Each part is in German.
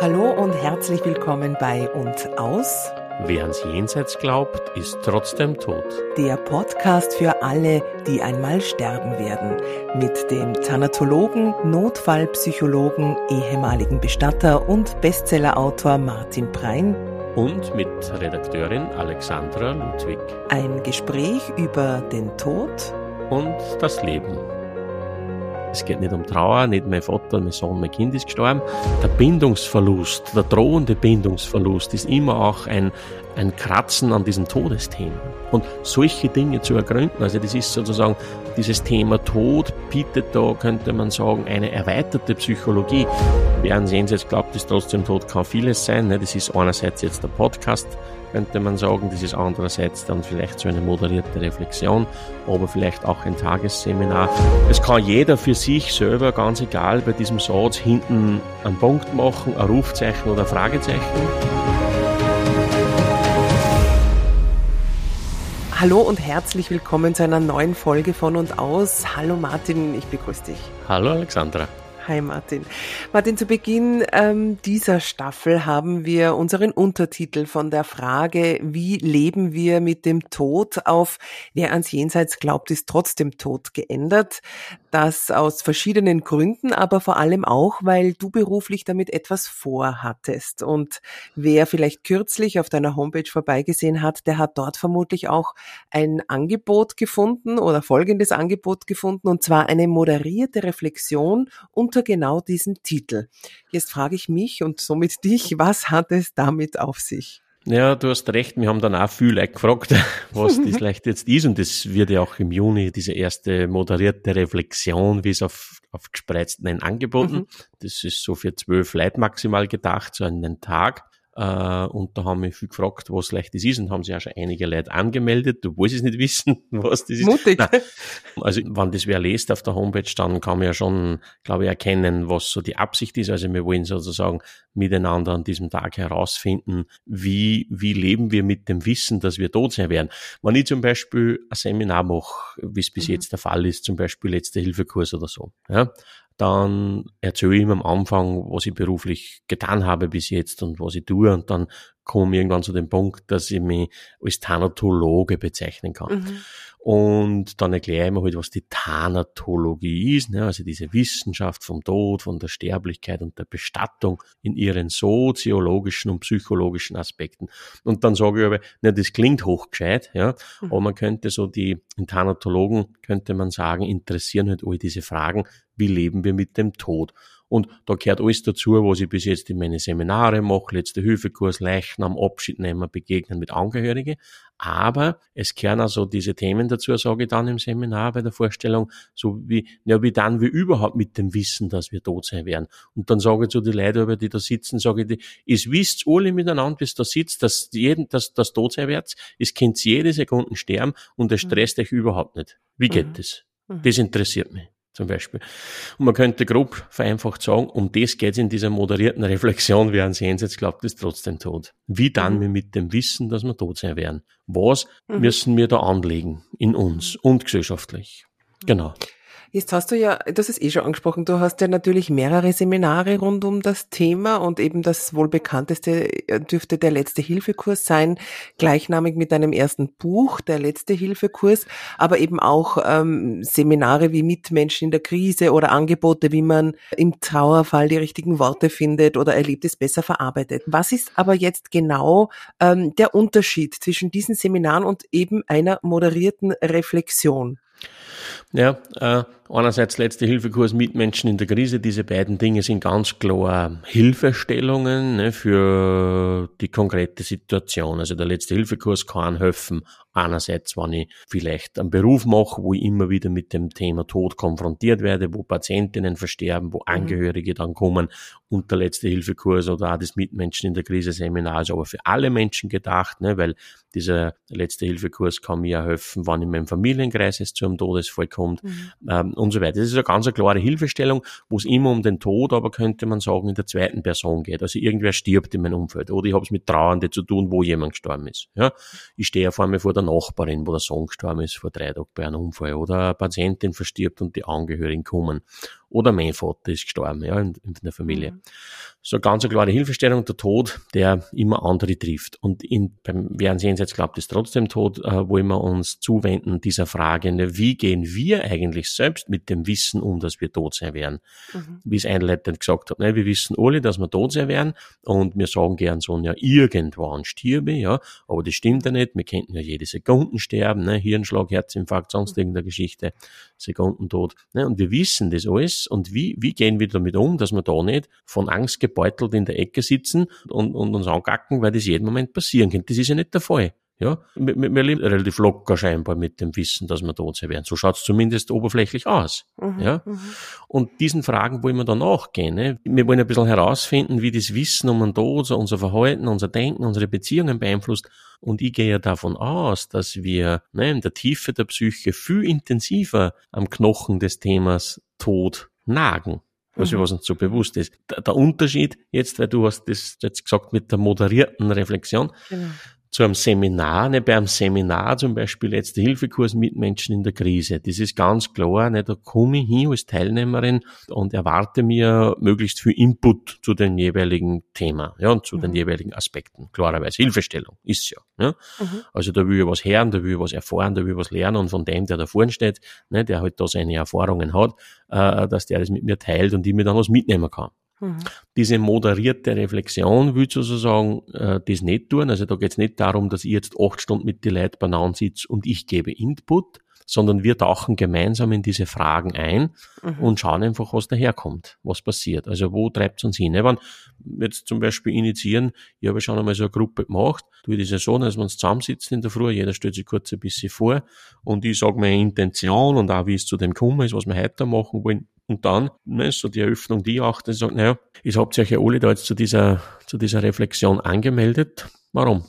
Hallo und herzlich willkommen bei Und Aus. Wer ans Jenseits glaubt, ist trotzdem tot. Der Podcast für alle, die einmal sterben werden. Mit dem Thanatologen, Notfallpsychologen, ehemaligen Bestatter und Bestsellerautor Martin Prein. Und mit Redakteurin Alexandra Ludwig. Ein Gespräch über den Tod und das Leben. Es geht nicht um Trauer, nicht mein Vater, mein Sohn, mein Kind ist gestorben. Der Bindungsverlust, der drohende Bindungsverlust ist immer auch ein, ein Kratzen an diesen Todesthemen. Und solche Dinge zu ergründen, also das ist sozusagen dieses Thema Tod bietet da, könnte man sagen, eine erweiterte Psychologie. Sehen Sie jetzt glaubt, ist trotzdem tot, kann vieles sein. Ne? Das ist einerseits jetzt der Podcast, könnte man sagen. Das ist andererseits dann vielleicht so eine moderierte Reflexion, aber vielleicht auch ein Tagesseminar. Es kann jeder für sich selber, ganz egal, bei diesem Satz hinten einen Punkt machen, ein Rufzeichen oder ein Fragezeichen. Hallo und herzlich willkommen zu einer neuen Folge von und aus. Hallo Martin, ich begrüße dich. Hallo Alexandra. Hi Martin. Martin, zu Beginn ähm, dieser Staffel haben wir unseren Untertitel von der Frage, wie leben wir mit dem Tod auf Wer ans Jenseits glaubt, ist trotzdem tot geändert. Das aus verschiedenen Gründen, aber vor allem auch, weil du beruflich damit etwas vorhattest. Und wer vielleicht kürzlich auf deiner Homepage vorbeigesehen hat, der hat dort vermutlich auch ein Angebot gefunden oder folgendes Angebot gefunden, und zwar eine moderierte Reflexion unter genau diesem Titel. Jetzt frage ich mich und somit dich, was hat es damit auf sich? Ja, du hast recht. Wir haben dann auch viel gefragt, was das vielleicht jetzt ist. Und das wird ja auch im Juni diese erste moderierte Reflexion, wie es auf, auf gespreizten angeboten. Mhm. Das ist so für zwölf Leute maximal gedacht, so einen Tag. Äh, und da haben mich viel gefragt, was vielleicht das ist und haben sich auch schon einige Leute angemeldet, obwohl sie es nicht wissen, was das ist. Mutig. Nein. Also, wenn das wer lest auf der Homepage, dann kann man ja schon, glaube ich, erkennen, was so die Absicht ist. Also, wir wollen sozusagen miteinander an diesem Tag herausfinden, wie, wie leben wir mit dem Wissen, dass wir tot sein werden. Wenn ich zum Beispiel ein Seminar mache, wie es bis mhm. jetzt der Fall ist, zum Beispiel letzte Hilfekurs oder so, ja, dann erzähle ich ihm am Anfang, was ich beruflich getan habe bis jetzt und was ich tue. Und dann komme irgendwann zu dem Punkt, dass ich mich als Thanatologe bezeichnen kann. Mhm. Und dann erkläre ich mir halt, was die Thanatologie ist, ne? also diese Wissenschaft vom Tod, von der Sterblichkeit und der Bestattung in ihren soziologischen und psychologischen Aspekten. Und dann sage ich aber, ne, das klingt hochgescheit, ja, mhm. aber man könnte so die, in Thanatologen könnte man sagen, interessieren halt all diese Fragen, wie leben wir mit dem Tod? Und da gehört alles dazu, was ich bis jetzt in meine Seminare mache, letzte Hilfekurs, Leichnam, Abschied nehmen, begegnen mit Angehörigen. Aber es gehören also diese Themen dazu, sage ich dann im Seminar bei der Vorstellung, so wie, ja, wie dann wir überhaupt mit dem Wissen, dass wir tot sein werden. Und dann sage ich zu den Leuten, die da sitzen, sage ich, es wisst alle miteinander, bis da sitzt, dass jeden, dass das tot sein wird. Es könnt jede Sekunde sterben und es stresst mhm. euch überhaupt nicht. Wie geht mhm. das? Mhm. Das interessiert mich zum Beispiel. Und man könnte grob vereinfacht sagen, um das geht es in dieser moderierten Reflexion, während sie jetzt glaubt, ist trotzdem tot. Wie dann mhm. wir mit dem Wissen, dass wir tot sein werden? Was mhm. müssen wir da anlegen in uns und gesellschaftlich? Genau. Jetzt hast du ja, das ist eh schon angesprochen, du hast ja natürlich mehrere Seminare rund um das Thema und eben das wohl bekannteste äh, dürfte der letzte Hilfekurs sein, gleichnamig mit deinem ersten Buch, der letzte Hilfekurs, aber eben auch ähm, Seminare wie Mitmenschen in der Krise oder Angebote, wie man im Trauerfall die richtigen Worte findet oder Erlebtes besser verarbeitet. Was ist aber jetzt genau ähm, der Unterschied zwischen diesen Seminaren und eben einer moderierten Reflexion? Ja, äh, einerseits letzte Hilfekurs Mitmenschen in der Krise. Diese beiden Dinge sind ganz klar Hilfestellungen ne, für die konkrete Situation. Also der letzte Hilfekurs kann helfen, einerseits, wenn ich vielleicht einen Beruf mache, wo ich immer wieder mit dem Thema Tod konfrontiert werde, wo Patientinnen versterben, wo mhm. Angehörige dann kommen und der letzte Hilfekurs oder auch das Mitmenschen in der Krise Seminar ist aber für alle Menschen gedacht, ne, weil dieser letzte Hilfekurs kann mir ja helfen, wann in meinem Familienkreis es zu einem Todesfall kommt mhm. ähm, und so weiter. Das ist eine ganz eine klare Hilfestellung, wo es immer um den Tod, aber könnte man sagen, in der zweiten Person geht. Also irgendwer stirbt in meinem Umfeld oder ich habe es mit Trauernde zu tun, wo jemand gestorben ist. Ja? Ich stehe vor mir vor der Nachbarin, wo der Sohn gestorben ist vor drei Tagen bei einem Unfall oder eine Patientin verstirbt und die Angehörigen kommen oder mein Vater ist gestorben, ja, in, in der Familie. Mhm. So ganz eine klare Hilfestellung, der Tod, der immer andere trifft. Und in, beim ans Jenseits glaubt, ist trotzdem Tod, äh, wollen wir uns zuwenden dieser Frage, ne, wie gehen wir eigentlich selbst mit dem Wissen um, dass wir tot sein werden? Mhm. Wie es einleitend gesagt habe, ne, wir wissen alle, dass wir tot sein werden und wir sagen gern so, ja, irgendwann stirbe, ja, aber das stimmt ja nicht, wir könnten ja jede Sekunde sterben, ne, Hirnschlag, Herzinfarkt, sonst mhm. irgendeine Geschichte, Sekundentod, ne, und wir wissen das alles und wie, wie gehen wir damit um, dass wir da nicht von Angst gebeutelt in der Ecke sitzen und, und uns angacken, weil das jeden Moment passieren könnte. Das ist ja nicht der Fall. Ja, wir, wir leben relativ locker scheinbar mit dem Wissen, dass wir tot sein werden. So schaut's zumindest oberflächlich aus. Mhm, ja, mhm. und diesen Fragen wollen wir dann nachgehen. Ne? Wir wollen ein bisschen herausfinden, wie das Wissen um den Tod, unser Verhalten, unser Denken, unsere Beziehungen beeinflusst. Und ich gehe ja davon aus, dass wir ne, in der Tiefe der Psyche viel intensiver am Knochen des Themas Tod nagen was, mhm. was uns so bewusst ist. Der, der, Unterschied jetzt, weil du hast das jetzt gesagt mit der moderierten Reflexion, genau zu einem Seminar, ne, bei einem Seminar zum Beispiel jetzt der Hilfekurs mit Menschen in der Krise. Das ist ganz klar, ne, da komme ich hin als Teilnehmerin und erwarte mir möglichst viel Input zu den jeweiligen Thema, ja, und zu mhm. den jeweiligen Aspekten. Klarerweise Hilfestellung ist ja. Ne? Mhm. Also da will ich was hören, da will ich was erfahren, da will ich was lernen und von dem, der da vorne steht, ne, der halt da seine Erfahrungen hat, äh, dass der das mit mir teilt und ich mir dann was mitnehmen kann. Mhm. Diese moderierte Reflexion will sozusagen äh, das nicht tun. Also da geht es nicht darum, dass ich jetzt acht Stunden mit den Leuten beieinander sitze und ich gebe Input, sondern wir tauchen gemeinsam in diese Fragen ein mhm. und schauen einfach, was daherkommt, was passiert. Also wo treibt es uns hin? Wenn wir jetzt zum Beispiel initiieren, ich habe schon einmal so eine Gruppe gemacht, tue ich das ja so, dass wir uns zusammensitzen in der Früh, jeder stellt sich kurz ein bisschen vor und ich sage meine Intention und auch wie es zu dem gekommen ist, was wir heute machen wollen und dann ne, so die Eröffnung, die auch, dann sagt, naja, ich habt euch ja alle da jetzt zu dieser, zu dieser Reflexion angemeldet. Warum?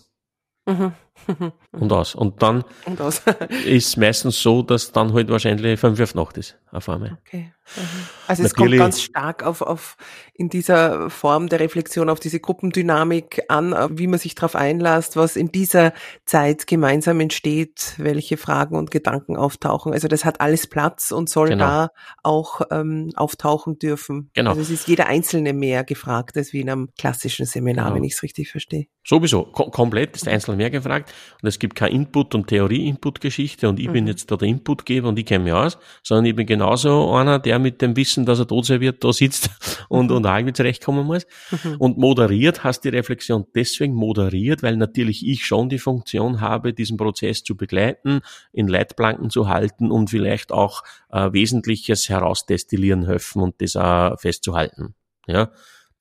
Mhm. und aus. Und dann und aus. ist meistens so, dass dann halt wahrscheinlich fünf auf Nacht ist, auf einmal. Okay. Mhm. Also es kommt ganz stark auf, auf in dieser Form der Reflexion auf diese Gruppendynamik an, wie man sich darauf einlässt, was in dieser Zeit gemeinsam entsteht, welche Fragen und Gedanken auftauchen. Also das hat alles Platz und soll genau. da auch ähm, auftauchen dürfen. Genau. Also es ist jeder Einzelne mehr gefragt als wie in einem klassischen Seminar, genau. wenn ich es richtig verstehe. Sowieso, Kom komplett ist Einzelne mehr gefragt und es gibt keine Input- und Theorie-Input-Geschichte und ich mhm. bin jetzt da der Inputgeber und ich kenne mich aus, sondern ich bin genauso einer, der mit dem Wissen, dass er tot sein wird, da sitzt und, mhm. und irgendwie zurechtkommen muss. Mhm. Und moderiert hast die Reflexion deswegen moderiert, weil natürlich ich schon die Funktion habe, diesen Prozess zu begleiten, in Leitplanken zu halten und vielleicht auch äh, Wesentliches herausdestillieren helfen und das auch festzuhalten. Ja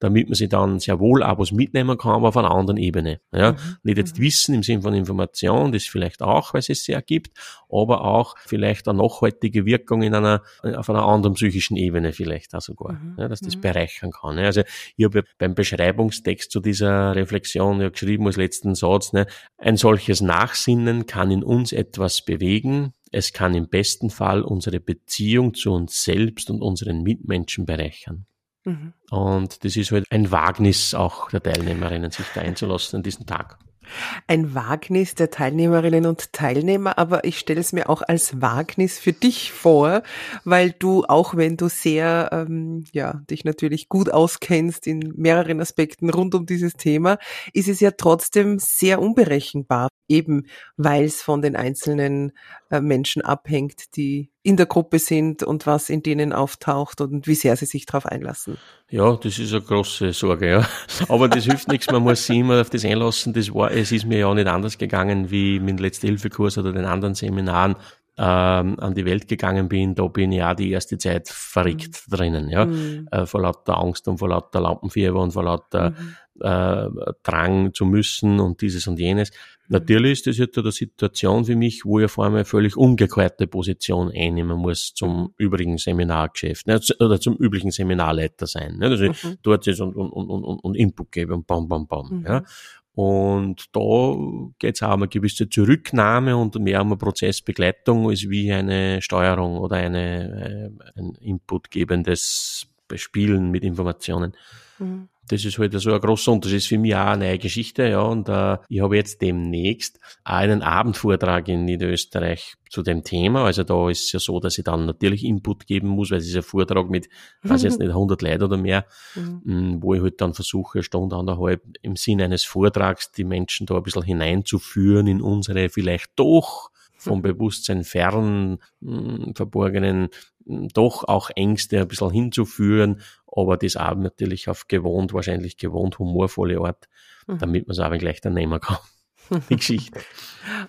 damit man sich dann sehr wohl auch was mitnehmen kann, aber auf einer anderen Ebene. Ja? Mhm. Nicht jetzt mhm. Wissen im Sinne von Information, das vielleicht auch, weil es es sehr gibt, aber auch vielleicht eine nachhaltige Wirkung in einer, auf einer anderen psychischen Ebene vielleicht auch sogar, mhm. ja, dass das mhm. bereichern kann. Ja? Also ich habe beim Beschreibungstext zu dieser Reflexion ja geschrieben als letzten Satz, ne, ein solches Nachsinnen kann in uns etwas bewegen, es kann im besten Fall unsere Beziehung zu uns selbst und unseren Mitmenschen bereichern. Mhm. Und das ist halt ein Wagnis auch der Teilnehmerinnen, sich da einzulassen an diesen Tag. Ein Wagnis der Teilnehmerinnen und Teilnehmer, aber ich stelle es mir auch als Wagnis für dich vor, weil du, auch wenn du sehr, ähm, ja, dich natürlich gut auskennst in mehreren Aspekten rund um dieses Thema, ist es ja trotzdem sehr unberechenbar, eben weil es von den einzelnen äh, Menschen abhängt, die in der Gruppe sind und was in denen auftaucht und wie sehr sie sich darauf einlassen. Ja, das ist eine große Sorge, ja. Aber das hilft nichts, man muss sich immer auf das einlassen. Das war, es ist mir ja auch nicht anders gegangen wie mit dem Letzte-Hilfe-Kurs oder den anderen Seminaren ähm, an die Welt gegangen bin, da bin ich auch die erste Zeit verrückt mhm. drinnen, ja. Mhm. Äh, vor lauter Angst und vor lauter Lampenfieber und vor lauter mhm. äh, Drang zu müssen und dieses und jenes. Natürlich ist das jetzt eine Situation für mich, wo ich vor allem eine völlig umgekehrte Position einnehmen muss zum übrigen Seminargeschäft, ne, oder zum üblichen Seminarleiter sein. Ne, dass ich mhm. dort ist und, und, und, und, und Input gebe und bam, bam, bam. Mhm. Ja. Und da geht es auch um eine gewisse Zurücknahme und mehr um eine Prozessbegleitung als wie eine Steuerung oder eine, äh, ein inputgebendes bespielen mit Informationen. Mhm. Das ist halt so ein großer Unterschied. Das ist für mich auch eine neue Geschichte, ja. Und äh, ich habe jetzt demnächst einen Abendvortrag in Niederösterreich zu dem Thema. Also da ist es ja so, dass ich dann natürlich Input geben muss, weil es ist ein Vortrag mit, weiß jetzt nicht, 100 Leuten oder mehr, mhm. Mm, wo ich halt dann versuche, Stunde, anderthalb im Sinne eines Vortrags die Menschen da ein bisschen hineinzuführen in unsere vielleicht doch vom Bewusstsein fern mh, mm, verborgenen mh, mm, doch auch Ängste ein bisschen hinzuführen, aber das auch natürlich auf gewohnt, wahrscheinlich gewohnt humorvolle Art, mhm. damit man es auch gleich dann nehmen kann. Die Geschichte.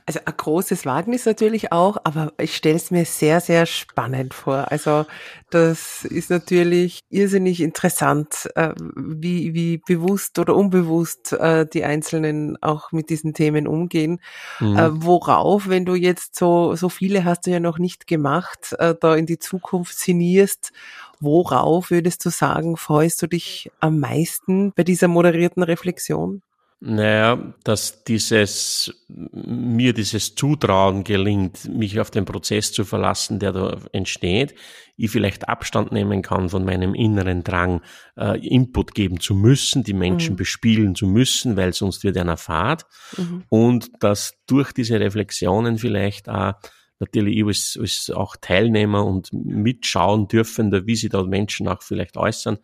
Also ein großes Wagnis natürlich auch, aber ich stelle es mir sehr, sehr spannend vor. Also das ist natürlich irrsinnig interessant, äh, wie, wie bewusst oder unbewusst äh, die Einzelnen auch mit diesen Themen umgehen. Mhm. Äh, worauf, wenn du jetzt so, so viele hast du ja noch nicht gemacht, da in die Zukunft sinnierst worauf würdest du sagen, freust du dich am meisten bei dieser moderierten Reflexion? Naja, dass dieses, mir dieses Zutrauen gelingt, mich auf den Prozess zu verlassen, der da entsteht, ich vielleicht Abstand nehmen kann von meinem inneren Drang, äh, Input geben zu müssen, die Menschen mhm. bespielen zu müssen, weil sonst wird einer fad. Mhm. Und dass durch diese Reflexionen vielleicht auch natürlich ich als, als auch Teilnehmer und mitschauen dürfen, wie sich da Menschen auch vielleicht äußern,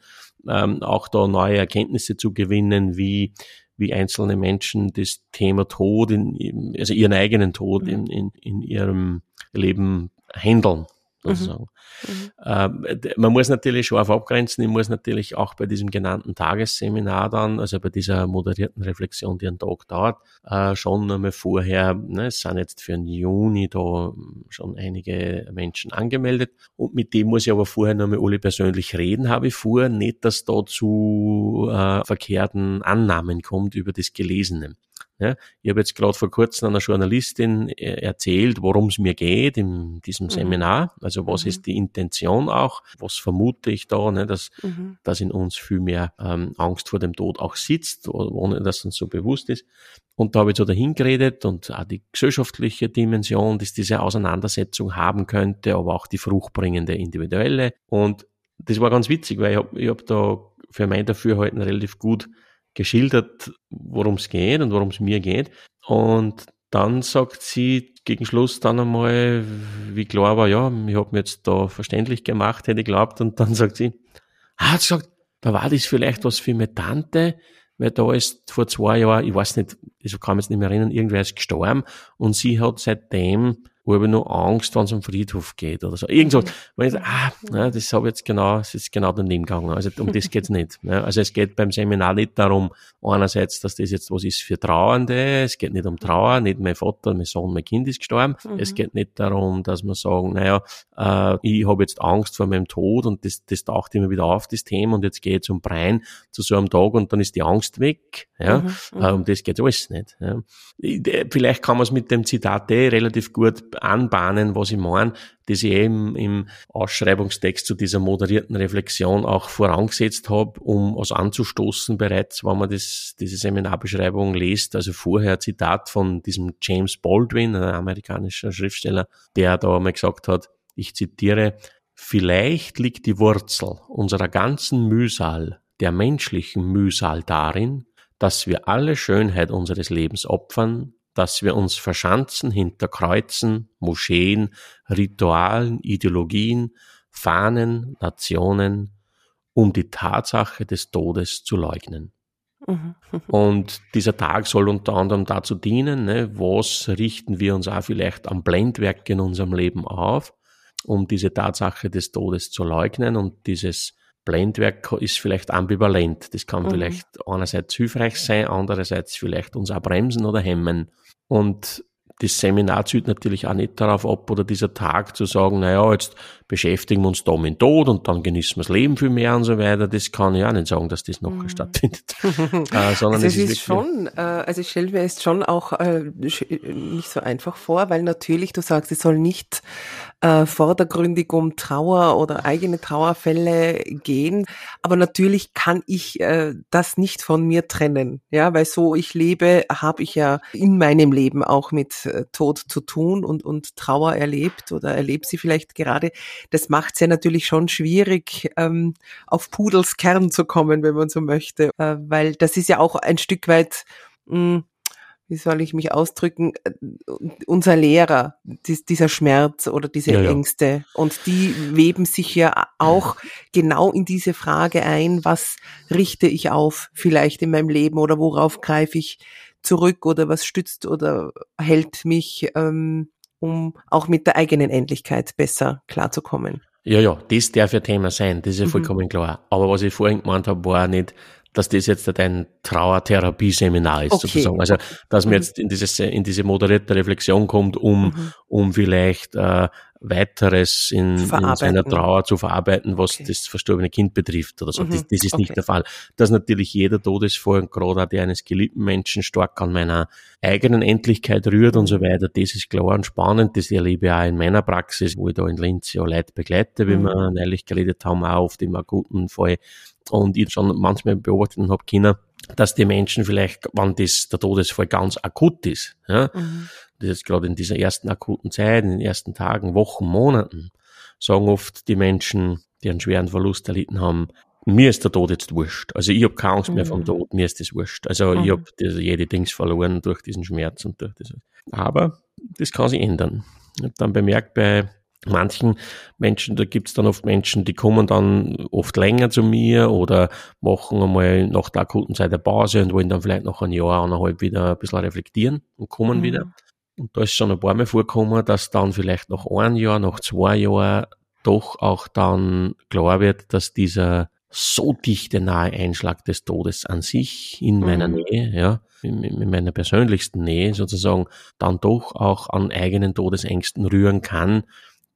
ähm, auch da neue Erkenntnisse zu gewinnen, wie wie einzelne Menschen das Thema Tod, in, also ihren eigenen Tod mhm. in, in, in ihrem Leben handeln sozusagen. Mhm. Ähm, man muss natürlich scharf abgrenzen, ich muss natürlich auch bei diesem genannten Tagesseminar dann, also bei dieser moderierten Reflexion, die einen Tag dauert, äh, schon einmal vorher, ne, es sind jetzt für den Juni da schon einige Menschen angemeldet und mit dem muss ich aber vorher noch mal alle persönlich reden, habe ich vor, nicht, dass da zu äh, verkehrten Annahmen kommt über das Gelesene. Ja, ich habe jetzt gerade vor kurzem einer Journalistin äh, erzählt, worum es mir geht in diesem mhm. Seminar. Also was mhm. ist die Intention auch? Was vermute ich da, ne, dass, mhm. dass in uns viel mehr ähm, Angst vor dem Tod auch sitzt, ohne dass uns so bewusst ist. Und da habe ich so dahin geredet und auch die gesellschaftliche Dimension, dass diese Auseinandersetzung haben könnte, aber auch die fruchtbringende individuelle. Und das war ganz witzig, weil ich habe ich hab da für mein Dafürhalten relativ gut geschildert, worum es geht und worum es mir geht. Und dann sagt sie gegen Schluss dann einmal, wie klar war, ja, ich habe mir jetzt da verständlich gemacht, hätte ich glaubt. Und dann sagt sie, ah, hat gesagt, da war das vielleicht was für meine Tante, weil da ist vor zwei Jahren, ich weiß nicht, ich kann mich jetzt nicht mehr erinnern, irgendwer ist gestorben und sie hat seitdem wo ich nur Angst, wenn es am Friedhof geht oder so. Irgend so. Wenn ich sage, ah, na, das habe ich jetzt genau, das ist genau daneben gegangen. Also um das geht's nicht. Ne? Also es geht beim Seminar nicht darum, einerseits, dass das jetzt was ist für Trauernde. Es geht nicht um Trauer, nicht mein Vater, mein Sohn, mein Kind ist gestorben. Mhm. Es geht nicht darum, dass man sagen, naja, äh, ich habe jetzt Angst vor meinem Tod und das, das taucht immer wieder auf, das Thema, und jetzt geht es um Brein zu so einem Tag und dann ist die Angst weg. Ja? Mhm. Äh, um das geht alles nicht. Ja? Vielleicht kann man es mit dem Zitat eh relativ gut anbahnen, was ich meine, das ich eben im Ausschreibungstext zu dieser moderierten Reflexion auch vorangesetzt habe, um was anzustoßen bereits, wenn man das, diese Seminarbeschreibung liest. Also vorher Zitat von diesem James Baldwin, ein amerikanischer Schriftsteller, der da mal gesagt hat, ich zitiere, Vielleicht liegt die Wurzel unserer ganzen Mühsal, der menschlichen Mühsal darin, dass wir alle Schönheit unseres Lebens opfern, dass wir uns verschanzen hinter Kreuzen, Moscheen, Ritualen, Ideologien, Fahnen, Nationen, um die Tatsache des Todes zu leugnen. Mhm. Und dieser Tag soll unter anderem dazu dienen, ne, was richten wir uns auch vielleicht am Blendwerk in unserem Leben auf, um diese Tatsache des Todes zu leugnen. Und dieses Blendwerk ist vielleicht ambivalent. Das kann mhm. vielleicht einerseits hilfreich sein, andererseits vielleicht uns auch bremsen oder hemmen. Und das Seminar zielt natürlich auch nicht darauf ab oder dieser Tag zu sagen, naja, jetzt beschäftigen wir uns da mit Tod und dann genießen wir das Leben viel mehr und so weiter. Das kann ich auch nicht sagen, dass das noch mhm. stattfindet. äh, sondern also es ist, ist schon, äh, also ich stelle mir es schon auch äh, nicht so einfach vor, weil natürlich, du sagst, es soll nicht äh, vordergründig um Trauer oder eigene Trauerfälle gehen. Aber natürlich kann ich äh, das nicht von mir trennen, ja, weil so ich lebe, habe ich ja in meinem Leben auch mit äh, Tod zu tun und und Trauer erlebt oder erlebt sie vielleicht gerade. Das macht es ja natürlich schon schwierig, ähm, auf Pudels Kern zu kommen, wenn man so möchte, äh, weil das ist ja auch ein Stück weit mh, hm, wie soll ich mich ausdrücken, äh, unser Lehrer, dieser Schmerz oder diese ja, ja. Ängste. Und die weben sich ja auch genau in diese Frage ein, was richte ich auf vielleicht in meinem Leben oder worauf greife ich zurück oder was stützt oder hält mich, ähm, um auch mit der eigenen Endlichkeit besser klarzukommen. Ja, ja, das darf ja Thema sein, das ist ja mhm. vollkommen klar. Aber was ich vorhin gemeint habe, war nicht, dass das jetzt ein Trauertherapieseminar ist, okay. sozusagen. Also, dass man mhm. jetzt in, dieses, in diese moderierte Reflexion kommt, um, mhm. um vielleicht äh, weiteres in, in, seiner Trauer zu verarbeiten, was okay. das verstorbene Kind betrifft oder so. Mhm. Das, das, ist okay. nicht der Fall. Dass natürlich jeder Todesfall, gerade auch der eines geliebten Menschen, stark an meiner eigenen Endlichkeit rührt und so mhm. weiter, das ist klar und spannend. Das erlebe ich auch in meiner Praxis, wo ich da in Linz ja Leute begleite, wie mhm. wir neulich geredet haben, auch oft im akuten Fall und ich schon manchmal beobachtet habe können, dass die Menschen vielleicht, wenn das, der Todesfall ganz akut ist, ja, mhm. das ist gerade in dieser ersten akuten Zeit, in den ersten Tagen, Wochen, Monaten, sagen oft die Menschen, die einen schweren Verlust erlitten haben, mir ist der Tod jetzt wurscht. Also ich habe keine Angst mehr vom mhm. Tod, mir ist das wurscht. Also mhm. ich habe jede Dings verloren durch diesen Schmerz und durch das. Aber das kann sich ändern. Ich habe dann bemerkt bei manchen Menschen, da gibt's dann oft Menschen, die kommen dann oft länger zu mir oder machen einmal nach der akuten Zeit eine Pause und wollen dann vielleicht noch ein Jahr, eineinhalb wieder ein bisschen reflektieren und kommen mhm. wieder. Und da ist schon ein paar Mal vorgekommen, dass dann vielleicht nach ein Jahr, nach zwei Jahren doch auch dann klar wird, dass dieser so dichte nahe Einschlag des Todes an sich in meiner mhm. Nähe, ja, in, in, meiner persönlichsten Nähe sozusagen, dann doch auch an eigenen Todesängsten rühren kann,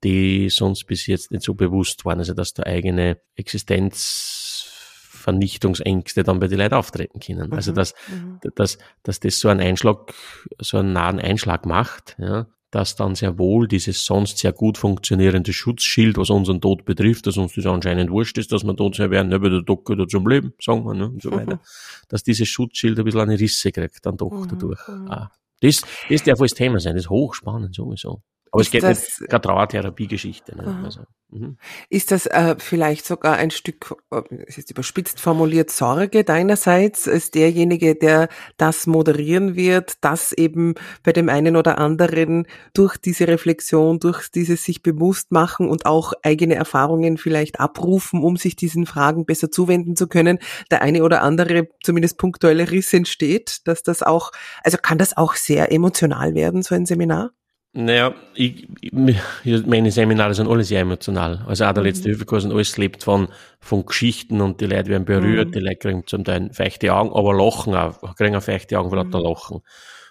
die sonst bis jetzt nicht so bewusst waren. Also dass da eigene Existenzvernichtungsängste dann bei den Leuten auftreten können. Also mhm. dass, mhm. dass, dass das so einen Einschlag, so einen nahen Einschlag macht, ja, dass dann sehr wohl dieses sonst sehr gut funktionierende Schutzschild, was unseren Tod betrifft, dass uns das anscheinend wurscht ist, dass wir tot sein werden, ne, weil der Tod gehört zum Leben, sagen wir, ne, und so weiter, mhm. dass dieses Schutzschild ein bisschen eine Risse kriegt, dann doch mhm. dadurch. Mhm. Ah. Das, das darf alles Thema sein, das ist hochspannend sowieso. Aber ist es geht das, nicht keine Trauertherapiegeschichte. Ne? Also, mhm. Ist das äh, vielleicht sogar ein Stück, äh, ist jetzt überspitzt formuliert, Sorge deinerseits als derjenige, der das moderieren wird, dass eben bei dem einen oder anderen durch diese Reflexion, durch dieses sich bewusst machen und auch eigene Erfahrungen vielleicht abrufen, um sich diesen Fragen besser zuwenden zu können, der eine oder andere zumindest punktuelle Riss entsteht, dass das auch, also kann das auch sehr emotional werden, so ein Seminar? Naja, ich, ich, meine Seminare sind alle sehr emotional. Also auch der letzte mhm. Hilfekurs und alles lebt von, von Geschichten und die Leute werden berührt, mhm. die Leute kriegen zum Teil feuchte Augen, aber lachen auch, kriegen auch feuchte Augen, weil mhm. da lachen.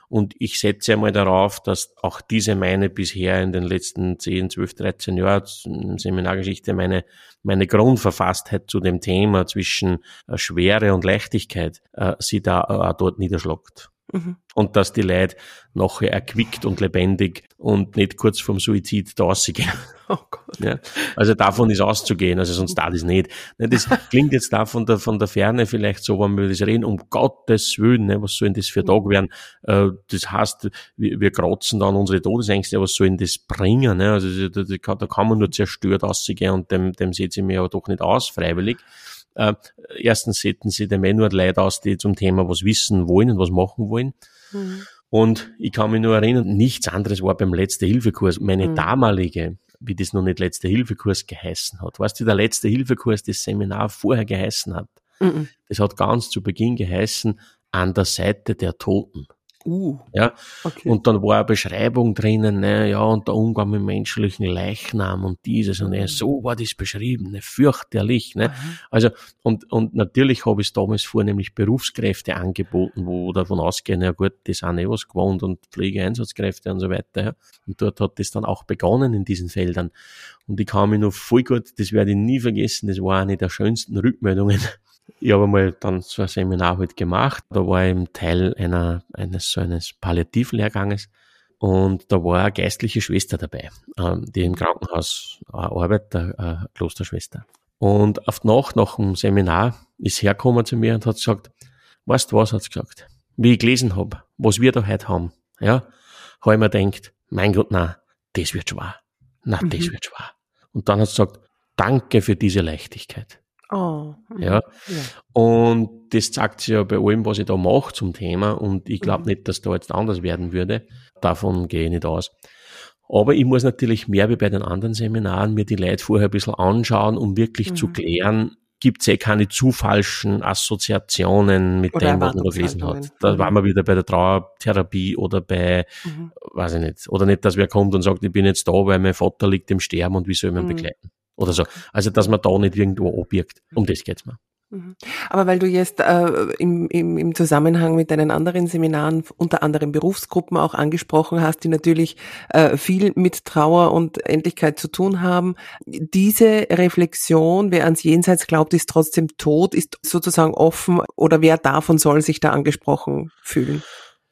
Und ich setze einmal darauf, dass auch diese meine bisher in den letzten 10, 12, 13 Jahren Seminargeschichte meine, meine Grundverfasstheit zu dem Thema zwischen äh, Schwere und Leichtigkeit äh, sie da äh, auch dort niederschlagt. Mhm. Und dass die Leute nachher erquickt und lebendig und nicht kurz vorm Suizid da rausgehen. Oh Gott. Ja, also davon ist auszugehen, also sonst da das nicht. Das klingt jetzt da von der, von der Ferne vielleicht so, wenn wir das reden, um Gottes Willen, ne, was soll denn das für Tag werden? Äh, das heißt, wir, wir kratzen dann unsere Todesängste, was soll denn das bringen? Ne? Also da, da kann man nur zerstört rausgehen und dem, dem setze ich mir aber doch nicht aus, freiwillig. Äh, erstens säten sie dem eh nur Leute aus, die zum Thema was wissen wollen und was machen wollen. Mhm. Und ich kann mich nur erinnern, nichts anderes war beim letzten Hilfekurs. Meine mhm. damalige, wie das noch nicht letzter Hilfekurs geheißen hat. Weißt du, der letzte Hilfekurs das Seminar vorher geheißen hat? Mhm. Das hat ganz zu Beginn geheißen, an der Seite der Toten. Uh, ja, okay. und dann war eine Beschreibung drinnen, ne, ja, und der Umgang mit menschlichen Leichnam und dieses und mhm. so war das beschrieben, ne, fürchterlich, ne. Mhm. Also, und, und natürlich habe ich damals vornehmlich Berufskräfte angeboten, wo davon ausgehen, ja gut, die sind eh was gewohnt und Pflegeeinsatzkräfte und so weiter, ja. Und dort hat das dann auch begonnen in diesen Feldern. Und ich kann mich noch voll gut, das werde ich nie vergessen, das war eine der schönsten Rückmeldungen ich habe mal dann so ein Seminar halt gemacht. Da war ich im Teil einer, eines so eines Palliativlehrganges. und da war eine geistliche Schwester dabei, ähm, die im Krankenhaus äh, arbeitet, eine Klosterschwester. Und auf die Nacht nach dem Seminar ist hergekommen zu mir und hat gesagt, weißt du was, hat sie gesagt, wie ich gelesen habe, was wir da heute haben, ja, habe ich mir gedacht, mein Gott, na, das wird schwer. Na, mhm. das wird schwer. Und dann hat sie gesagt, danke für diese Leichtigkeit. Oh, mhm. ja. ja. Und das zeigt sich ja bei allem, was ich da mache zum Thema. Und ich glaube mhm. nicht, dass da jetzt anders werden würde. Davon gehe ich nicht aus. Aber ich muss natürlich mehr wie bei den anderen Seminaren mir die Leute vorher ein bisschen anschauen, um wirklich mhm. zu klären, gibt es eh keine zu falschen Assoziationen mit oder dem, was man da gelesen hat. Da mhm. waren wir wieder bei der Trauertherapie oder bei, mhm. weiß ich nicht, oder nicht, dass wer kommt und sagt, ich bin jetzt da, weil mein Vater liegt im Sterben und wie soll man mhm. begleiten? Oder so. Also, dass man da nicht irgendwo objekt. Um das geht's mir. Mhm. Aber weil du jetzt äh, im, im, im Zusammenhang mit deinen anderen Seminaren, unter anderem Berufsgruppen auch angesprochen hast, die natürlich äh, viel mit Trauer und Endlichkeit zu tun haben, diese Reflexion, wer ans Jenseits glaubt, ist trotzdem tot, ist sozusagen offen oder wer davon soll sich da angesprochen fühlen?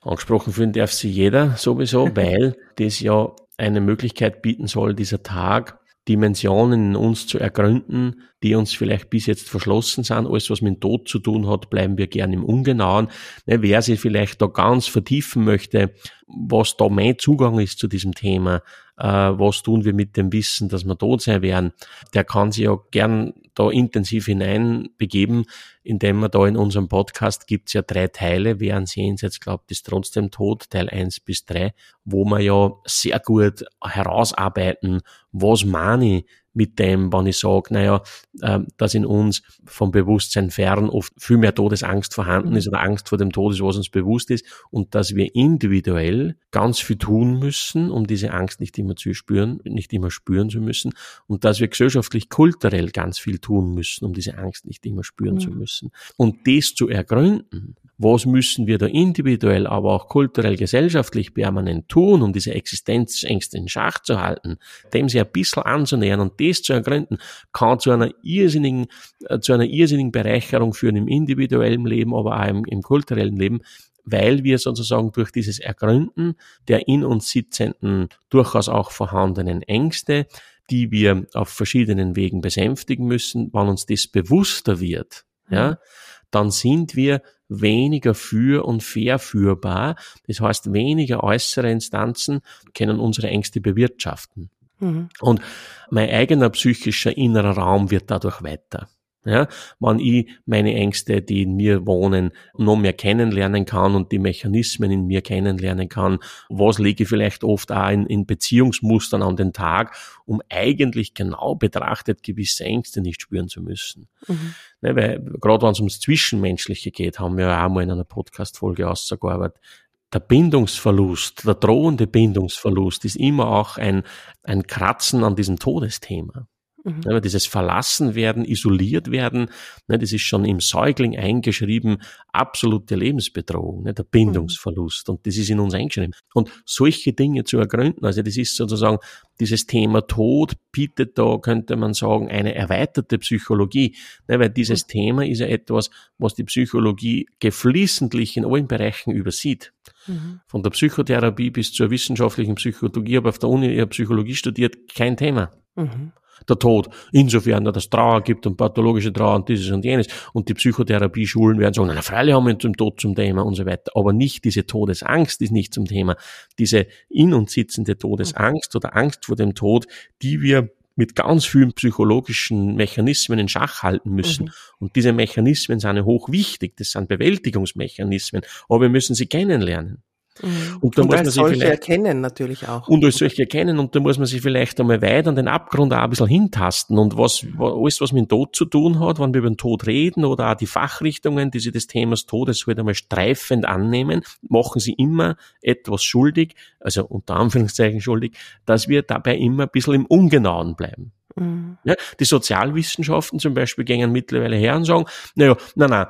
Angesprochen fühlen darf sie jeder sowieso, weil das ja eine Möglichkeit bieten soll, dieser Tag, Dimensionen in uns zu ergründen, die uns vielleicht bis jetzt verschlossen sind. Alles, was mit dem Tod zu tun hat, bleiben wir gern im Ungenauen. Ne, wer sich vielleicht da ganz vertiefen möchte, was da mein Zugang ist zu diesem Thema, äh, was tun wir mit dem Wissen, dass wir tot sein werden, der kann sich ja gern da intensiv hineinbegeben, indem man da in unserem Podcast gibt's ja drei Teile, wer ans Jenseits glaubt, ist trotzdem tot, Teil eins bis drei, wo wir ja sehr gut herausarbeiten, was meine mit dem, wenn ich sage, naja, äh, dass in uns vom Bewusstsein fern oft viel mehr Todesangst vorhanden ist mhm. oder Angst vor dem Tod ist, was uns bewusst ist und dass wir individuell ganz viel tun müssen, um diese Angst nicht immer zu spüren, nicht immer spüren zu müssen und dass wir gesellschaftlich, kulturell ganz viel tun müssen, um diese Angst nicht immer spüren mhm. zu müssen. Und das zu ergründen, was müssen wir da individuell, aber auch kulturell, gesellschaftlich permanent tun, um diese Existenzängste in Schach zu halten, dem sich ein bisschen anzunähern und das zu ergründen, kann zu einer irrsinnigen, äh, zu einer irrsinnigen Bereicherung führen im individuellen Leben, aber auch im, im kulturellen Leben, weil wir sozusagen durch dieses Ergründen der in uns sitzenden, durchaus auch vorhandenen Ängste, die wir auf verschiedenen Wegen besänftigen müssen, wann uns das bewusster wird, ja, dann sind wir weniger für und verführbar. Das heißt, weniger äußere Instanzen können unsere Ängste bewirtschaften. Mhm. Und mein eigener psychischer innerer Raum wird dadurch weiter. Ja, wenn ich meine Ängste, die in mir wohnen, noch mehr kennenlernen kann und die Mechanismen in mir kennenlernen kann, was lege ich vielleicht oft auch in, in Beziehungsmustern an den Tag, um eigentlich genau betrachtet gewisse Ängste nicht spüren zu müssen. Mhm. Ne, weil gerade wenn es ums Zwischenmenschliche geht, haben wir ja auch mal in einer Podcast-Folge ausgearbeitet, der Bindungsverlust, der drohende Bindungsverlust ist immer auch ein, ein Kratzen an diesem Todesthema. Mhm. Ja, dieses Verlassen werden, isoliert werden, ne, das ist schon im Säugling eingeschrieben, absolute Lebensbedrohung, ne, der Bindungsverlust. Mhm. Und das ist in uns eingeschrieben. Und solche Dinge zu ergründen, also das ist sozusagen dieses Thema Tod bietet da, könnte man sagen, eine erweiterte Psychologie. Ne, weil dieses mhm. Thema ist ja etwas, was die Psychologie geflissentlich in allen Bereichen übersieht. Mhm. Von der Psychotherapie bis zur wissenschaftlichen Psychologie, aber auf der Uni Psychologie studiert, kein Thema. Mhm der Tod. Insofern, dass es Trauer gibt und pathologische Trauer und dieses und jenes. Und die Psychotherapieschulen werden sagen, na, freilich haben wir zum Tod zum Thema und so weiter. Aber nicht diese Todesangst ist nicht zum Thema. Diese in uns sitzende Todesangst oder Angst vor dem Tod, die wir mit ganz vielen psychologischen Mechanismen in Schach halten müssen. Mhm. Und diese Mechanismen sind hochwichtig. Das sind Bewältigungsmechanismen. Aber wir müssen sie kennenlernen. Mhm. Und da und muss man sich vielleicht erkennen natürlich auch. Und als solche erkennen und da muss man sich vielleicht einmal weit an den Abgrund auch ein bisschen hintasten und was, alles, was mit dem Tod zu tun hat, wenn wir über den Tod reden oder auch die Fachrichtungen, die sich des Themas Todes halt einmal streifend annehmen, machen sie immer etwas schuldig, also unter Anführungszeichen schuldig, dass wir dabei immer ein bisschen im Ungenauen bleiben. Mhm. Ja, die Sozialwissenschaften zum Beispiel gehen mittlerweile her und sagen, naja, nein, nein,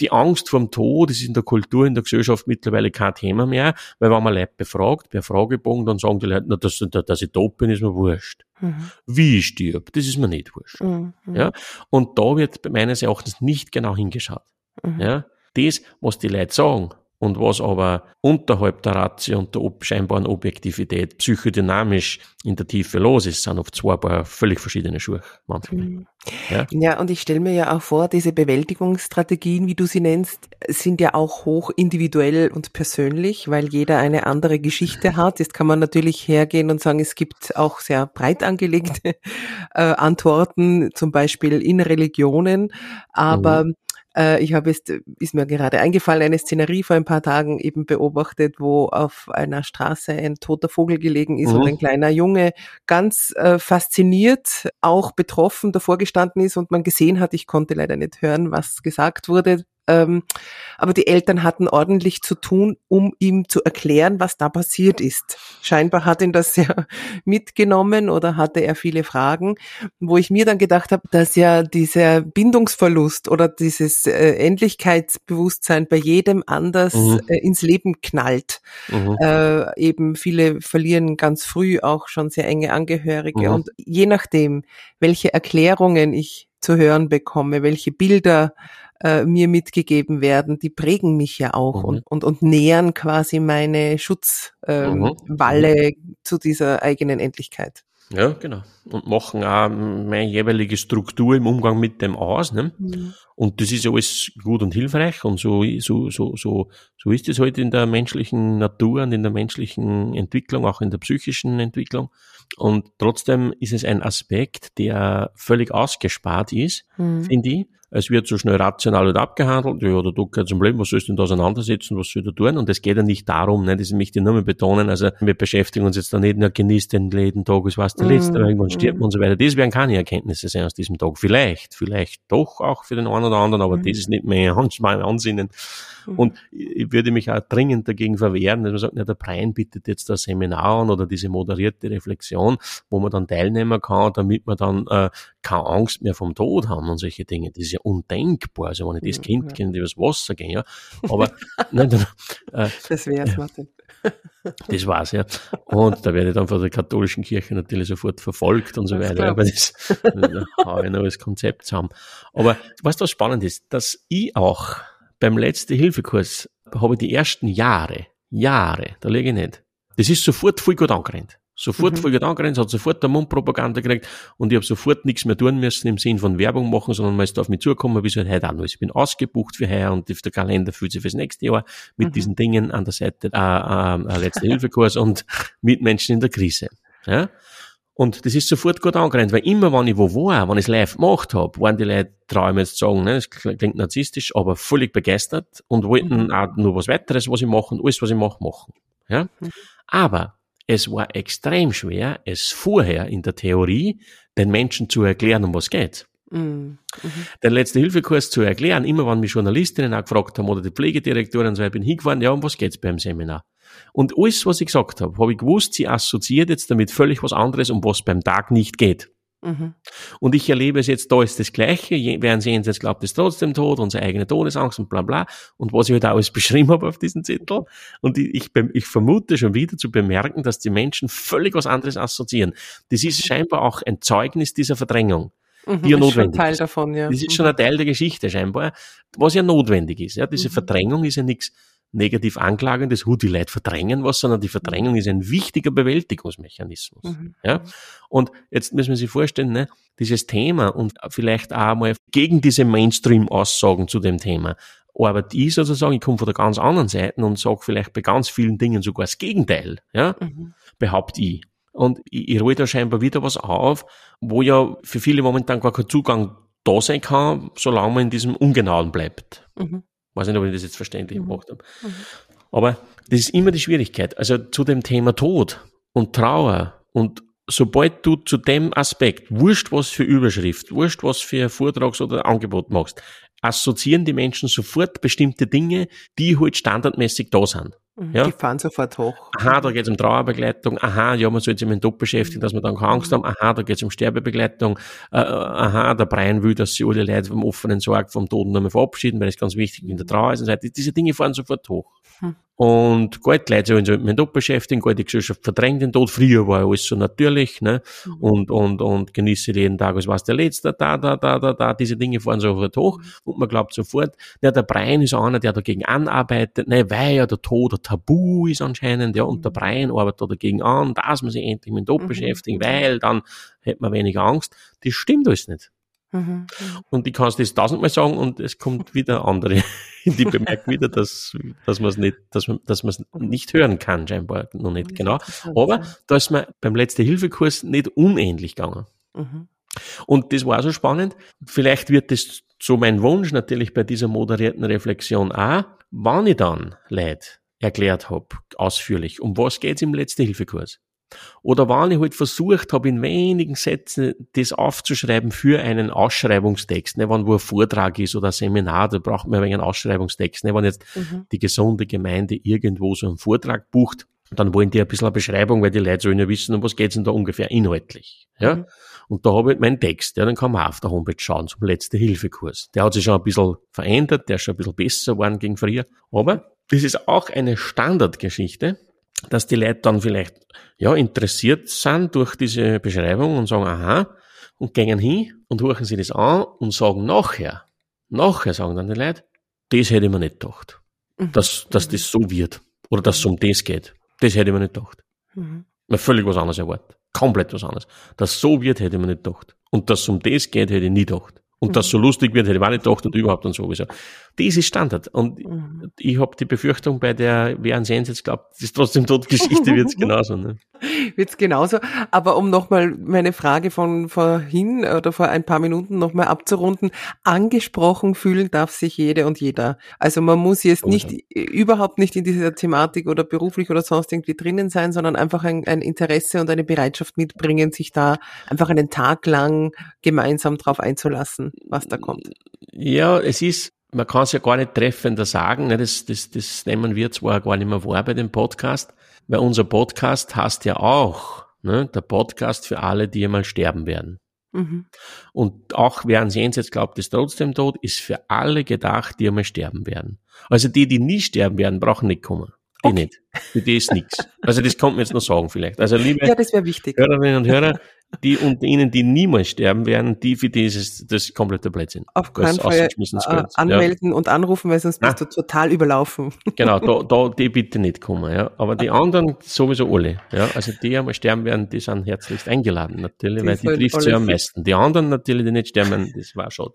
die Angst vom Tod ist in der Kultur, in der Gesellschaft mittlerweile kein Thema mehr, weil wenn man Leute befragt, per Fragebogen, dann sagen die Leute, na, dass, dass ich tot bin, ist mir wurscht. Mhm. Wie ich stirb, das ist mir nicht wurscht. Mhm. Ja, und da wird meines Erachtens nicht genau hingeschaut. Mhm. Ja, das, was die Leute sagen, und was aber unterhalb der Ratio und der scheinbaren Objektivität psychodynamisch in der Tiefe los ist, sind oft zwei paar völlig verschiedene Schuhe manchmal. Mhm. Ja? ja, und ich stelle mir ja auch vor, diese Bewältigungsstrategien, wie du sie nennst, sind ja auch hoch individuell und persönlich, weil jeder eine andere Geschichte hat. Jetzt kann man natürlich hergehen und sagen, es gibt auch sehr breit angelegte äh, Antworten, zum Beispiel in Religionen, aber mhm. Äh, ich habe jetzt, ist mir gerade eingefallen, eine Szenerie vor ein paar Tagen eben beobachtet, wo auf einer Straße ein toter Vogel gelegen ist mhm. und ein kleiner Junge ganz äh, fasziniert, auch betroffen davor gestanden ist und man gesehen hat, ich konnte leider nicht hören, was gesagt wurde, ähm, aber die Eltern hatten ordentlich zu tun, um ihm zu erklären, was da passiert ist. Scheinbar hat ihn das ja mitgenommen oder hatte er viele Fragen, wo ich mir dann gedacht habe, dass ja dieser Bindungsverlust oder dieses äh, Endlichkeitsbewusstsein bei jedem anders mhm. äh, ins Leben knallt. Mhm. Äh, eben viele verlieren ganz früh auch schon sehr enge Angehörige mhm. und je nachdem, welche Erklärungen ich zu hören bekomme, welche Bilder äh, mir mitgegeben werden, die prägen mich ja auch mhm. und, und, und nähern quasi meine Schutzwalle ähm, mhm. zu dieser eigenen Endlichkeit. Ja, genau. Und machen auch meine jeweilige Struktur im Umgang mit dem aus. Ne? Mhm. Und das ist alles gut und hilfreich und so, so, so, so, so ist es halt in der menschlichen Natur und in der menschlichen Entwicklung, auch in der psychischen Entwicklung. Und trotzdem ist es ein Aspekt, der völlig ausgespart ist, mhm. finde ich es wird so schnell rational und abgehandelt, ja, da tut kein Problem, was sollst du denn da auseinandersetzen, was soll du tun? Und es geht ja nicht darum, ne, das möchte ich nur mal betonen, also wir beschäftigen uns jetzt da nicht, nur genießt den jeden Tag, es war der letzte, mm, irgendwann stirbt man und so weiter. Das werden keine Erkenntnisse sein aus diesem Tag. Vielleicht, vielleicht doch auch für den einen oder anderen, aber mm. das ist nicht mehr mein Ansinnen. Mhm. Und ich würde mich auch dringend dagegen verwehren, dass man sagt, na, der Brian bittet jetzt ein Seminar an oder diese moderierte Reflexion, wo man dann teilnehmen kann, damit man dann äh, keine Angst mehr vom Tod haben und solche Dinge. Das ist ja undenkbar. Also wenn ich das Kind ja. kenne, übers Wasser gehen, ja. Aber nein, dann, äh, das wär's, Martin. Das war's, ja. Und da werde ich dann von der katholischen Kirche natürlich sofort verfolgt und so das weiter. Aber das, da habe ich noch das Konzept zusammen. Aber was da spannend ist, dass ich auch beim letzten Hilfekurs habe ich die ersten Jahre, Jahre, da lege ich nicht. Das ist sofort voll gut angerannt. Sofort mhm. voll gut angerannt, hat sofort der Mundpropaganda gekriegt und ich habe sofort nichts mehr tun müssen im Sinn von Werbung machen, sondern man ist auf mich zugekommen, wie es halt heute auch noch ist. Ich bin ausgebucht für heuer und der Kalender fühlt sich fürs nächste Jahr mit mhm. diesen Dingen an der Seite, äh, äh, letzter Hilfekurs und mit Menschen in der Krise. Ja? Und das ist sofort gut angerannt, weil immer, wenn ich wo war, wenn ich es live gemacht habe, waren die Leute, traue ich mir jetzt sagen, ne, das klingt narzisstisch, aber völlig begeistert und wollten mhm. auch nur was weiteres, was ich mache und alles, was ich mache, machen. Ja? Mhm. Aber es war extrem schwer, es vorher in der Theorie den Menschen zu erklären, um was geht. Mhm. Mhm. Den letzten Hilfekurs zu erklären, immer wenn mich Journalistinnen auch gefragt haben oder die Pflegedirektorin, so ich bin hingefahren, ja, um was geht's beim Seminar? Und alles, was ich gesagt habe, habe ich gewusst, sie assoziiert jetzt damit völlig was anderes, um was beim Tag nicht geht. Mhm. Und ich erlebe es jetzt, da ist das Gleiche, während sie jetzt glaubt, es trotzdem tot, unsere eigene Todesangst und bla bla. Und was ich halt alles beschrieben habe auf diesem Zettel. Und ich, ich, vermute schon wieder zu bemerken, dass die Menschen völlig was anderes assoziieren. Das ist mhm. scheinbar auch ein Zeugnis dieser Verdrängung. Mhm, die ja notwendig ist. Teil davon, ja. Das ist schon ein Teil der Geschichte scheinbar, was ja notwendig ist. Ja, diese mhm. Verdrängung ist ja nichts negativ anklagendes, hu, die Leute verdrängen was, sondern die Verdrängung ist ein wichtiger Bewältigungsmechanismus. Mhm. Ja? Und jetzt müssen wir sich vorstellen, ne, dieses Thema und vielleicht auch mal gegen diese Mainstream-Aussagen zu dem Thema arbeite ich sozusagen, ich komme von der ganz anderen Seite und sage vielleicht bei ganz vielen Dingen sogar das Gegenteil, ja, mhm. behaupte ich. Und ich, ich rolle da scheinbar wieder was auf, wo ja für viele momentan gar kein Zugang da sein kann, solange man in diesem Ungenauen bleibt. Mhm. Weiß nicht, ob ich das jetzt verständlich mhm. gemacht habe. Mhm. Aber das ist immer die Schwierigkeit. Also zu dem Thema Tod und Trauer und sobald du zu dem Aspekt, wurscht was für Überschrift, wurscht was für Vortrags- oder Angebot machst, assoziieren die Menschen sofort bestimmte Dinge, die halt standardmäßig da sind. Mhm. Ja? Die fahren sofort hoch. Aha, da geht es um Trauerbegleitung. Aha, ja, man soll sich mit dem Tod beschäftigen, dass man dann keine Angst haben. Aha, da geht es um Sterbebegleitung. Äh, äh, aha, der Brian will, dass sie alle Leute vom offenen Sorg vom Toten nochmal verabschieden, weil das ganz wichtig in der Trauer ist. Und so. Diese Dinge fahren sofort hoch. Hm. Und gut, die Leute sollen sich mit dem Tod beschäftigen, gut, die Gesellschaft verdrängt den Tod. Früher war alles so natürlich, ne? Mhm. Und, und, und genieße jeden Tag, als was der letzte, da, da, da, da, da, diese Dinge fahren sofort hoch. Mhm. Und man glaubt sofort, ja, der Brian ist einer, der dagegen anarbeitet, ne, weil ja der Tod ein Tabu ist anscheinend, ja, und der mhm. Brian arbeitet dagegen an, dass man sich endlich mit dem Tod mhm. beschäftigen, weil dann hätte man weniger Angst. Das stimmt alles nicht. Mhm. Und ich kann es das tausendmal sagen und es kommt wieder andere. die bemerken wieder, dass, dass man es nicht, dass man, dass man es nicht hören kann, scheinbar noch nicht genau. Aber da ist mir beim letzten Hilfekurs nicht unähnlich gegangen. Mhm. Und das war so spannend. Vielleicht wird das so mein Wunsch natürlich bei dieser moderierten Reflexion auch, wann ich dann Leid erklärt habe, ausführlich, um was geht's im letzten Hilfekurs. Oder wann ich halt versucht habe, in wenigen Sätzen das aufzuschreiben für einen Ausschreibungstext, ne, wann wo ein Vortrag ist oder ein Seminar, da braucht man einen Ausschreibungstext. Ne, wenn jetzt mhm. die gesunde Gemeinde irgendwo so einen Vortrag bucht, dann wollen die ein bisschen eine Beschreibung, weil die Leute sollen ja wissen, um was geht's denn da ungefähr inhaltlich. Ja? Mhm. Und da habe ich meinen Text, ja, dann kann man auf der Homepage schauen zum letzten Hilfekurs. Der hat sich schon ein bisschen verändert, der ist schon ein bisschen besser geworden gegen früher. Aber das ist auch eine Standardgeschichte, dass die Leute dann vielleicht ja interessiert sind durch diese Beschreibung und sagen, aha, und gehen hin und horchen sich das an und sagen nachher, nachher sagen dann die Leute, das hätte ich mir nicht gedacht, mhm. dass, dass das so wird oder dass es um das geht. Das hätte ich mir nicht gedacht. Mhm. Man völlig was anderes erwartet. Komplett was anderes. Dass so wird, hätte ich mir nicht gedacht. Und dass es um das geht, hätte ich nie gedacht. Und mhm. dass so lustig wird, hätte ich auch nicht gedacht und überhaupt und sowieso. Das ist Standard. Und mhm. ich habe die Befürchtung, bei der wer Sens jetzt glaubt, das ist trotzdem Todgeschichte, wird es genauso. Ne? Wird es genauso. Aber um nochmal meine Frage von vorhin oder vor ein paar Minuten nochmal abzurunden, angesprochen fühlen darf sich jede und jeder. Also man muss jetzt nicht, überhaupt nicht in dieser Thematik oder beruflich oder sonst irgendwie drinnen sein, sondern einfach ein, ein Interesse und eine Bereitschaft mitbringen, sich da einfach einen Tag lang gemeinsam drauf einzulassen, was da kommt. Ja, es ist, man kann es ja gar nicht treffender sagen, ne? das, das, das nehmen wir zwar gar nicht mehr wahr bei dem Podcast, weil unser Podcast heißt ja auch, ne, der Podcast für alle, die einmal sterben werden. Mhm. Und auch wer ans Jenseits glaubt, ist trotzdem tot, ist für alle gedacht, die einmal sterben werden. Also die, die nie sterben werden, brauchen nicht kommen. Die okay. nicht. Für die ist nichts. Also das kommt mir jetzt noch sagen vielleicht. Also liebe ja, das wichtig. Hörerinnen und Hörer, die unter ihnen, die niemals sterben werden, die für die ist es das komplette Blödsinn. Auf keinen Fall äh, anmelden ja. und anrufen, weil sonst bist ah. du total überlaufen. Genau, da, da die bitte nicht kommen. Ja. Aber die anderen sowieso alle. Ja. Also die einmal sterben werden, die sind herzlichst eingeladen natürlich, die weil die trifft sie am meisten. Die anderen natürlich, die nicht sterben, das war schade.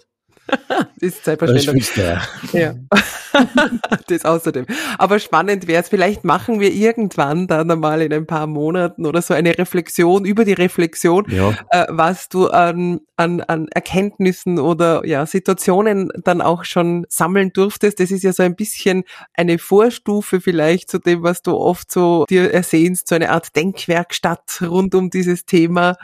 das ist Zeitverschwendung. Das ja. das außerdem. Aber spannend wäre es, vielleicht machen wir irgendwann dann einmal in ein paar Monaten oder so eine Reflexion über die Reflexion, ja. äh, was du an, an, an Erkenntnissen oder ja, Situationen dann auch schon sammeln durftest. Das ist ja so ein bisschen eine Vorstufe vielleicht zu dem, was du oft so dir ersehnst, so eine Art Denkwerkstatt rund um dieses Thema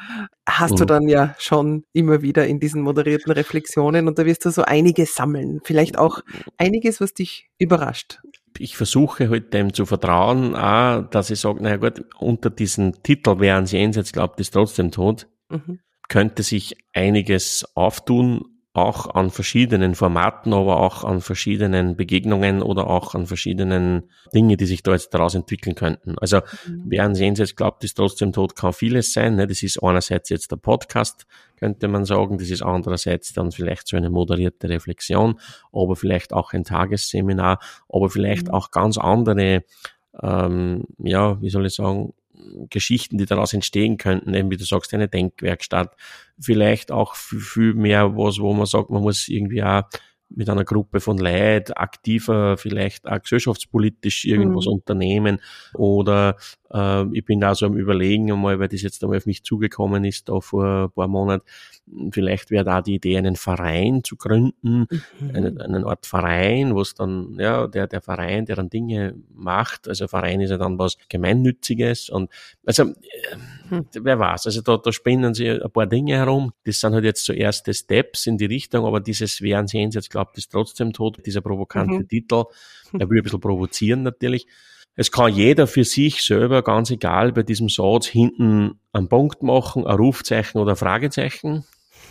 hast mhm. du dann ja schon immer wieder in diesen moderierten Reflexionen und da wirst du so einiges sammeln. Vielleicht auch einiges, was dich überrascht. Ich versuche halt dem zu vertrauen, auch, dass ich sage, naja gut, unter diesem Titel, wer ans Jenseits glaubt, ist trotzdem tot, mhm. könnte sich einiges auftun auch an verschiedenen Formaten, aber auch an verschiedenen Begegnungen oder auch an verschiedenen Dinge, die sich da jetzt daraus entwickeln könnten. Also mhm. wer an Jenseits glaubt, ist trotzdem tot, kann vieles sein. Ne? Das ist einerseits jetzt der Podcast, könnte man sagen. Das ist andererseits dann vielleicht so eine moderierte Reflexion, aber vielleicht auch ein Tagesseminar, aber vielleicht mhm. auch ganz andere, ähm, ja, wie soll ich sagen, Geschichten, die daraus entstehen könnten, eben wie du sagst, eine Denkwerkstatt, vielleicht auch viel mehr was, wo man sagt, man muss irgendwie auch mit einer Gruppe von Leid aktiver, vielleicht auch gesellschaftspolitisch irgendwas mhm. unternehmen oder äh, ich bin da so am überlegen einmal, weil das jetzt einmal auf mich zugekommen ist, da vor ein paar Monaten, vielleicht wäre da die Idee, einen Verein zu gründen, mhm. einen, einen Art Verein, wo es dann, ja, der, der Verein, der dann Dinge macht, also Verein ist ja dann was Gemeinnütziges und also hm. wer weiß, also da, da spinnen sie ein paar Dinge herum, das sind halt jetzt so erste Steps in die Richtung, aber dieses Wären Sie jetzt glaubt, ist trotzdem tot, dieser provokante mhm. Titel, der will ein bisschen provozieren natürlich. Es kann jeder für sich selber, ganz egal, bei diesem Satz hinten einen Punkt machen, ein Rufzeichen oder ein Fragezeichen.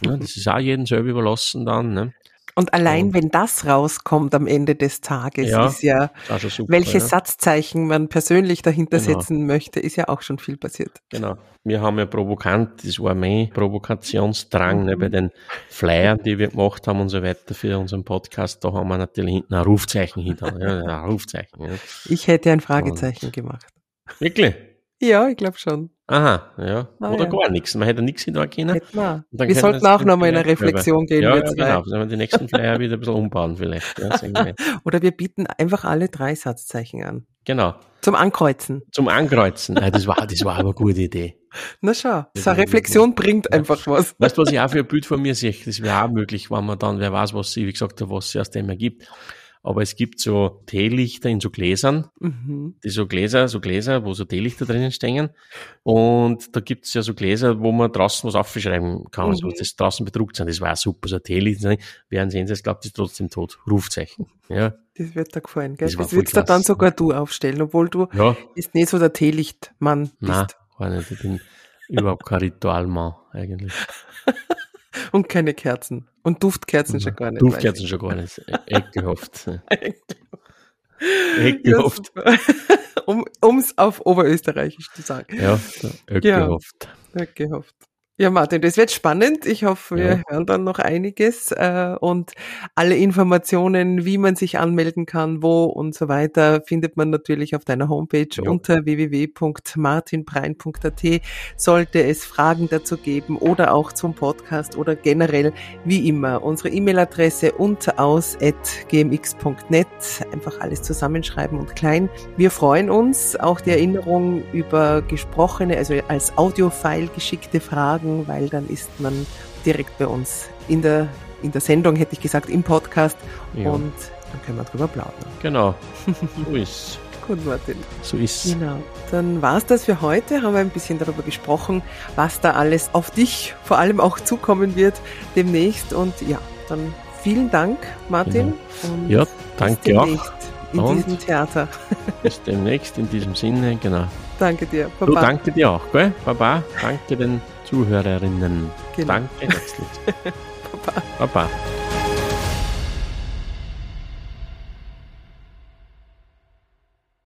Ja, das ist auch jedem selber überlassen dann. Ne? Und allein, wenn das rauskommt am Ende des Tages, Ja, ist ja, Also super, welche ja. Satzzeichen man persönlich dahinter Genau. setzen möchte, ist ja auch schon viel passiert. Genau. Wir haben ja provokant, das war mein Provokationsdrang ne, Mhm. bei den Flyern, die wir gemacht haben und so weiter für unseren Podcast. Da haben wir natürlich hinten ein Rufzeichen hinter. Ja, ein Rufzeichen. Ja. Ich hätte ein Fragezeichen gemacht. Wirklich? Ja, ich glaube schon. Aha, ja. Ah, Oder ja. gar nichts. Man hätte nichts hinter können. Wir. Wir sollten auch nochmal in eine Reflexion gehen, Ja, wir ja genau. Sollen wir die nächsten Flyer wieder ein bisschen umbauen vielleicht. Ja. Oder wir bieten einfach alle drei Satzzeichen an. genau. Zum Ankreuzen. Zum Ankreuzen. Ja, das war, das war aber eine gute Idee. Na schau, so eine Reflexion bringt einfach was. Weißt du, was ich auch für ein Bild von mir sehe? Das wäre auch möglich, wenn man dann, wer weiß, was sie, wie gesagt, was sie aus dem ergibt. Aber es gibt so Teelichter in so Gläsern, Mhm. die so Gläser, so Gläser, wo so Teelichter drinnen stehen. Und da gibt's ja so Gläser, wo man draußen was aufschreiben kann, also Mhm. das draußen bedruckt sind. Das war super, so ein Teelichter. Während sehen sie es, glaubt, das ist trotzdem tot. Rufzeichen. Ja. Das wird dir gefallen, gell? Das Das, würdest du dann sogar du aufstellen, obwohl du Ja. jetzt nicht so der Teelichtmann Nein, bist. war nicht. Ich bin überhaupt kein Ritualmann, eigentlich. Und keine Kerzen. Und Duftkerzen schon gar nicht. Duftkerzen schon gar nicht. Ich. Ekelhaft. Ja, super. um ums auf Oberösterreichisch zu sagen. Ja, ekelhaft. Ja, gehofft. Ja, Martin, das wird spannend. Ich hoffe, wir Ja. hören dann noch einiges äh, und alle Informationen, wie man sich anmelden kann, wo und so weiter, findet man natürlich auf deiner Homepage Ja. unter www.martinbrein.at. Sollte es Fragen dazu geben oder auch zum Podcast oder generell, wie immer, unsere E-Mail-Adresse unter aus gmx.net. Einfach alles zusammenschreiben und klein. Wir freuen uns. Auch die Erinnerung über gesprochene, also als Audiofile geschickte Fragen, weil dann ist man direkt bei uns in der, in der Sendung, hätte ich gesagt, im Podcast Ja, und dann können wir drüber plaudern. genau. So ist Gut, Martin. So ist Genau. Dann war's das für heute. Haben wir ein bisschen darüber gesprochen, was da alles auf dich vor allem auch zukommen wird demnächst. Und ja, dann vielen Dank, Martin. Und Ja, danke auch. In Und? diesem Theater. Bis demnächst in diesem Sinne, genau. Danke dir. Du, Baba. danke dir auch, gell? Baba, danke den Zuhörerinnen. Genau. Danke herzlich. Baba. Baba.